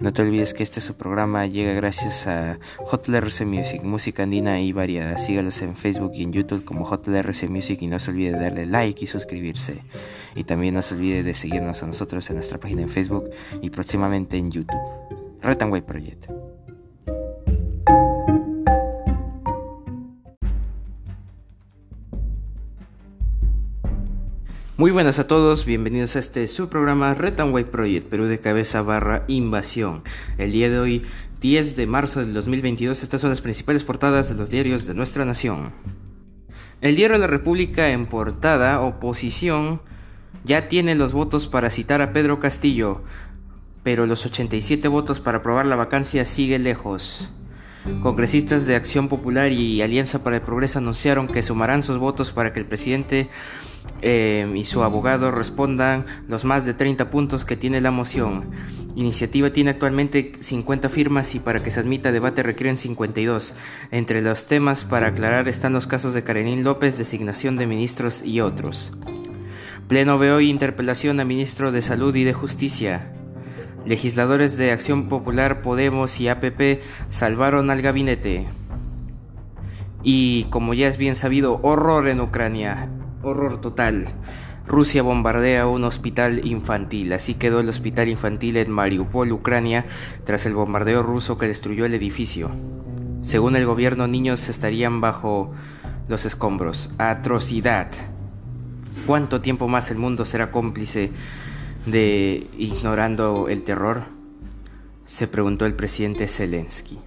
No te olvides que este su programa llega gracias a JLRC Music, música andina y variada. Sígalos en Facebook y en YouTube como JLRC Music y no se olvide de darle like y suscribirse. Y también no se olvide de seguirnos a nosotros en nuestra página en Facebook y próximamente en YouTube. Retanway Project. Muy buenas a todos, bienvenidos a este su programa Retanway Project, Perú de cabeza barra invasión. El día de hoy, 10 de marzo del 2022, estas son las principales portadas de los diarios de nuestra nación. El diario de la República en portada, oposición, ya tiene los votos para citar a Pedro Castillo, pero los 87 votos para aprobar la vacancia sigue lejos. Congresistas de Acción Popular y Alianza para el Progreso anunciaron que sumarán sus votos para que el presidente eh, y su abogado respondan los más de 30 puntos que tiene la moción. Iniciativa tiene actualmente 50 firmas y para que se admita debate requieren 52. Entre los temas para aclarar están los casos de Karenín López, designación de ministros y otros. Pleno ve hoy interpelación a ministro de Salud y de Justicia. Legisladores de Acción Popular, Podemos y APP salvaron al gabinete. Y como ya es bien sabido, horror en Ucrania. Horror total. Rusia bombardea un hospital infantil. Así quedó el hospital infantil en Mariupol, Ucrania, tras el bombardeo ruso que destruyó el edificio. Según el gobierno, niños estarían bajo los escombros. Atrocidad. ¿Cuánto tiempo más el mundo será cómplice de ignorando el terror? Se preguntó el presidente Zelensky.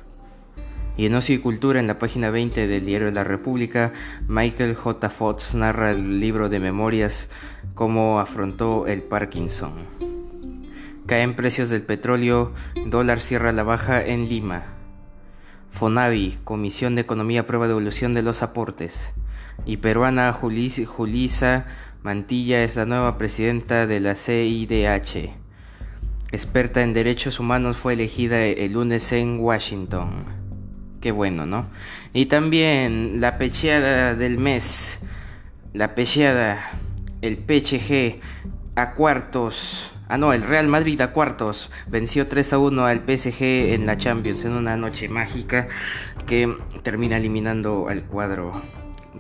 Y en Ocio y Cultura, en la página 20 del Diario de la República, Michael J. Fox narra el libro de memorias Cómo afrontó el Parkinson. Caen precios del petróleo, dólar cierra la baja en Lima. Fonavi, Comisión de Economía, prueba de evolución de los aportes. Y peruana Julisa Mantilla es la nueva presidenta de la CIDH. Experta en derechos humanos fue elegida el lunes en Washington. Qué bueno, ¿no? Y también la pecheada del mes. La pecheada. El PHG a cuartos. Ah, no, el Real Madrid a cuartos. Venció 3 a 1 al PSG en la Champions en una noche mágica que termina eliminando al cuadro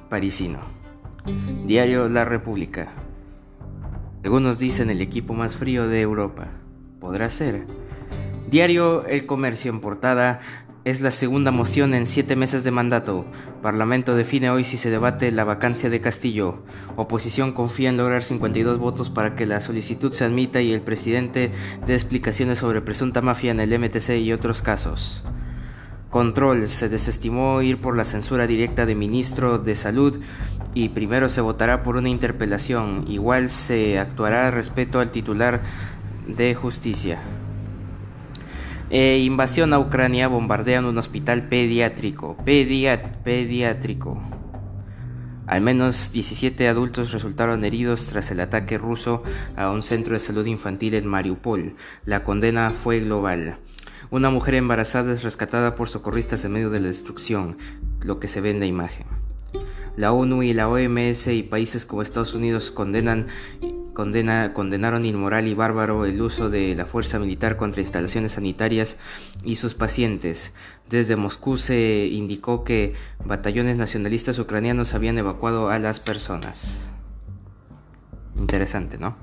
parisino. Diario La República. Algunos dicen el equipo más frío de Europa. Podrá ser. Diario El Comercio en portada. Es la segunda moción en siete meses de mandato. Parlamento define hoy si se debate la vacancia de Castillo. Oposición confía en lograr 52 votos para que la solicitud se admita y el presidente dé explicaciones sobre presunta mafia en el MTC y otros casos. Control. Se desestimó ir por la censura directa de ministro de Salud y primero se votará por una interpelación. Igual se actuará respeto al titular de justicia. Eh, invasión a Ucrania, bombardean un hospital pediátrico. pediátrico. Al menos 17 adultos resultaron heridos tras el ataque ruso a un centro de salud infantil en Mariupol. La condena fue global. Una mujer embarazada es rescatada por socorristas en medio de la destrucción, lo que se ve en la imagen. La ONU y la OMS y países como Estados Unidos condenan condena, condenaron inmoral y bárbaro el uso de la fuerza militar contra instalaciones sanitarias y sus pacientes. Desde Moscú se indicó que batallones nacionalistas ucranianos habían evacuado a las personas. Interesante, ¿no?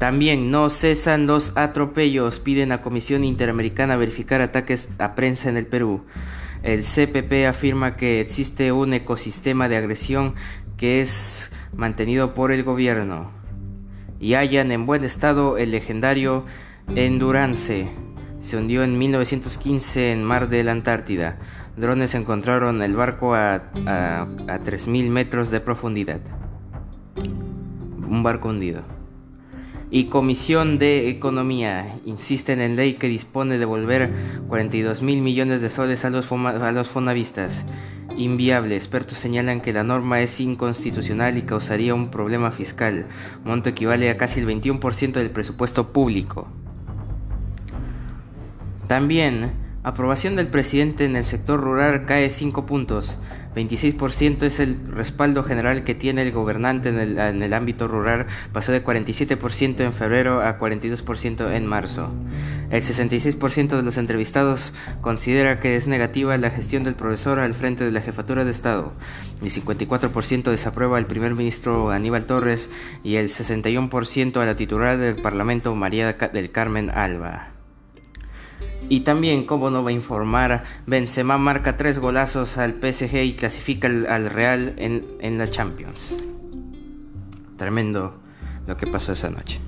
También no cesan los atropellos, piden a Comisión Interamericana verificar ataques a prensa en el Perú. El CPP afirma que existe un ecosistema de agresión que es mantenido por el gobierno y hallan en buen estado el legendario Endurance. Se hundió en 1915 en mar de la Antártida. Drones encontraron el barco a, a, a 3.000 metros de profundidad. Un barco hundido. Y Comisión de Economía insisten en ley que dispone de devolver 42 mil millones de soles a los, a los fonavistas inviable. Expertos señalan que la norma es inconstitucional y causaría un problema fiscal. Monto equivale a casi el 21% del presupuesto público. También, aprobación del presidente en el sector rural cae 5 puntos. 26% es el respaldo general que tiene el gobernante en el, ámbito rural, pasó de 47% en febrero a 42% en marzo. El 66% de los entrevistados considera que es negativa la gestión del profesor al frente de la jefatura de Estado. El 54% desaprueba al primer ministro Aníbal Torres y el 61% a la titular del Parlamento María del Carmen Alba. Y también, como no va a informar, Benzema marca tres golazos al PSG y clasifica al, Real en, en la Champions. Tremendo lo que pasó esa noche.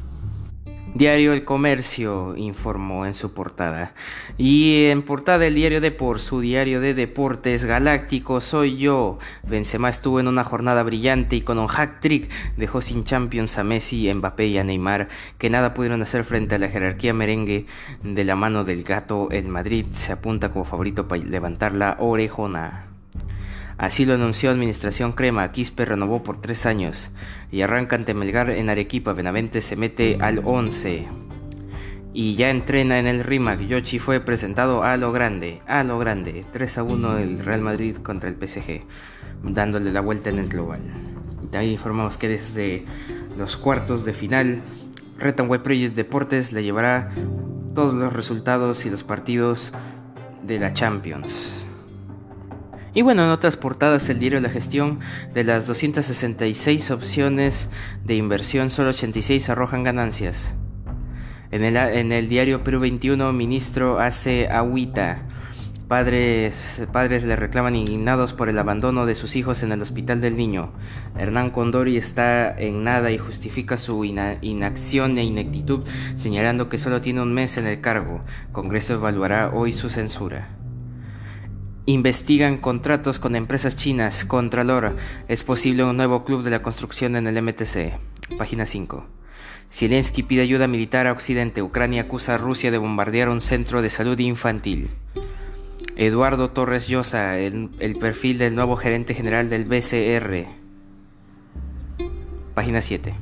Diario El Comercio informó en su portada. Y en portada el diario Deport, su diario de deportes galáctico, soy yo. Benzema estuvo en una jornada brillante y con un hack trick dejó sin Champions a Messi, Mbappé y a Neymar, que nada pudieron hacer frente a la jerarquía merengue de la mano del gato. El Madrid se apunta como favorito para levantar la orejona. Así lo anunció Administración Crema, Quispe renovó por tres años y arranca ante Melgar en Arequipa, Benavente se mete al 11 y ya entrena en el RIMAC. Yoshi fue presentado a lo grande, a lo grande, 3 a 1 el Real Madrid contra el PSG, dándole la vuelta en el global. Y también informamos que desde los cuartos de final, Web Project Deportes le llevará todos los resultados y los partidos de la Champions. Y bueno, en otras portadas el diario La Gestión, de las 266 opciones de inversión, solo 86 arrojan ganancias. En el, en el diario Perú 21, ministro hace agüita. Padres, padres le reclaman indignados por el abandono de sus hijos en el hospital del niño. Hernán Condori está en nada y justifica su inacción e ineptitud, señalando que solo tiene un mes en el cargo. Congreso evaluará hoy su censura. Investigan contratos con empresas chinas. Contralor. Es posible un nuevo club de la construcción en el MTC. Página 5. Zelensky pide ayuda militar a Occidente. Ucrania acusa a Rusia de bombardear un centro de salud infantil. Eduardo Torres Llosa, el, el perfil del nuevo gerente general del BCR. Página 7.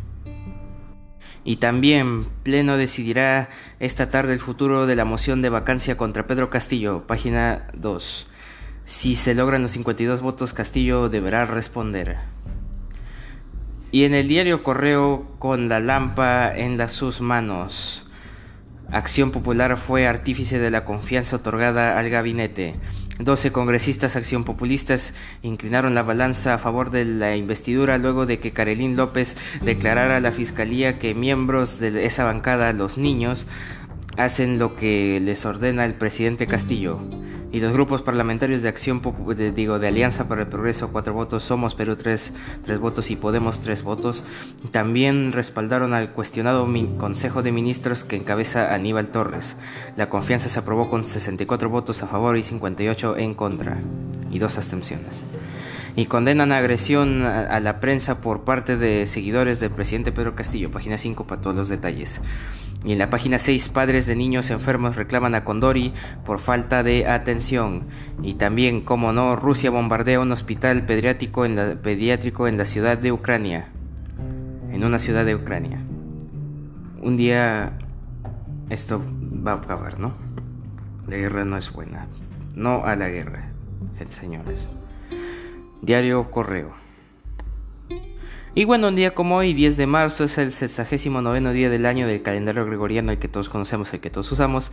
Y también Pleno decidirá esta tarde el futuro de la moción de vacancia contra Pedro Castillo. Página 2. Si se logran los 52 votos, Castillo deberá responder. Y en el diario Correo, con la lampa en sus manos. Acción Popular fue artífice de la confianza otorgada al gabinete. 12 congresistas acción populistas inclinaron la balanza a favor de la investidura luego de que Carolín López declarara a la fiscalía que miembros de esa bancada, los niños, hacen lo que les ordena el presidente Castillo y los grupos parlamentarios de acción de, digo de Alianza para el Progreso cuatro votos Somos Perú tres, tres votos y Podemos tres votos también respaldaron al cuestionado Consejo de Ministros que encabeza Aníbal Torres. La confianza se aprobó con 64 votos a favor y 58 en contra y dos abstenciones y condenan agresión a, la prensa por parte de seguidores del presidente Pedro Castillo página 5 para todos los detalles y en la página 6, padres de niños enfermos reclaman a Condori por falta de atención. Y también, como no, Rusia bombardea un hospital pediátrico en la, pediátrico en la ciudad de Ucrania. En una ciudad de Ucrania. Un día esto va a acabar, ¿no? La guerra no es buena. No a la guerra, señores. Diario Correo. Y bueno, un día como hoy, 10 de marzo, es el 69 día del año del calendario gregoriano, el que todos conocemos, el que todos usamos.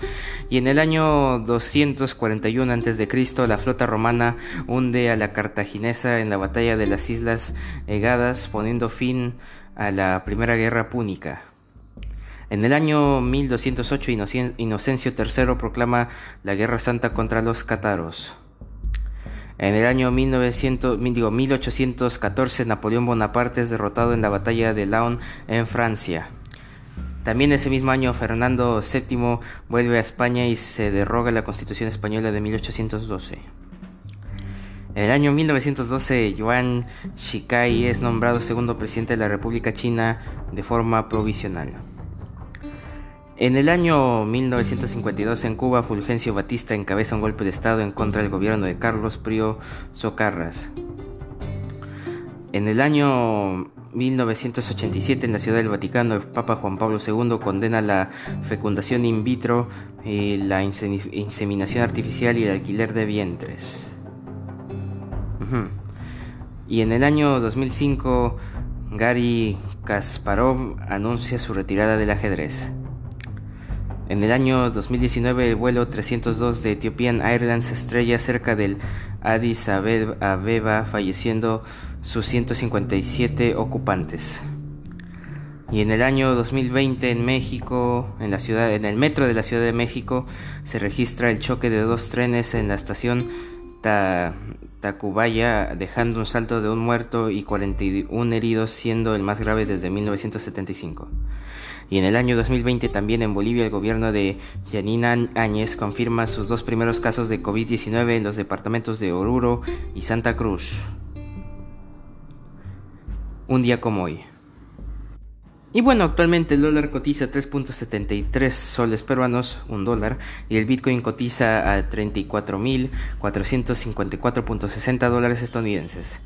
Y en el año 241 a.C., la flota romana hunde a la cartaginesa en la batalla de las Islas Egadas, poniendo fin a la Primera Guerra Púnica. En el año 1208, Inocencio III proclama la Guerra Santa contra los cátaros. En el año 1900, digo, 1814 Napoleón Bonaparte es derrotado en la batalla de Laon en Francia. También ese mismo año Fernando VII vuelve a España y se derroga la Constitución española de 1812. En el año 1912 Yuan Shikai es nombrado segundo presidente de la República China de forma provisional. En el año 1952 en Cuba, Fulgencio Batista encabeza un golpe de Estado en contra del gobierno de Carlos Prio Socarras. En el año 1987 en la Ciudad del Vaticano, el Papa Juan Pablo II condena la fecundación in vitro, y la inseminación artificial y el alquiler de vientres. Y en el año 2005, Gary Kasparov anuncia su retirada del ajedrez. En el año 2019, el vuelo 302 de Ethiopian Airlines estrella cerca del Addis Abeba, falleciendo sus 157 ocupantes. Y en el año 2020 en México, en la ciudad, en el metro de la Ciudad de México, se registra el choque de dos trenes en la estación Tacubaya, dejando un salto de un muerto y 41 heridos, siendo el más grave desde 1975. Y en el año 2020 también en Bolivia el gobierno de Yanina Áñez confirma sus dos primeros casos de COVID-19 en los departamentos de Oruro y Santa Cruz. Un día como hoy. Y bueno, actualmente el dólar cotiza 3.73 soles peruanos, un dólar, y el Bitcoin cotiza a 34.454.60 dólares estadounidenses.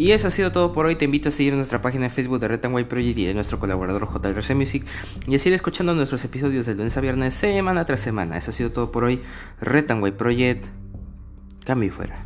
Y eso ha sido todo por hoy. Te invito a seguir nuestra página de Facebook de Red Project y de nuestro colaborador JRC Music y a seguir escuchando nuestros episodios de lunes a viernes, semana tras semana. Eso ha sido todo por hoy. Red Project, cambio y fuera.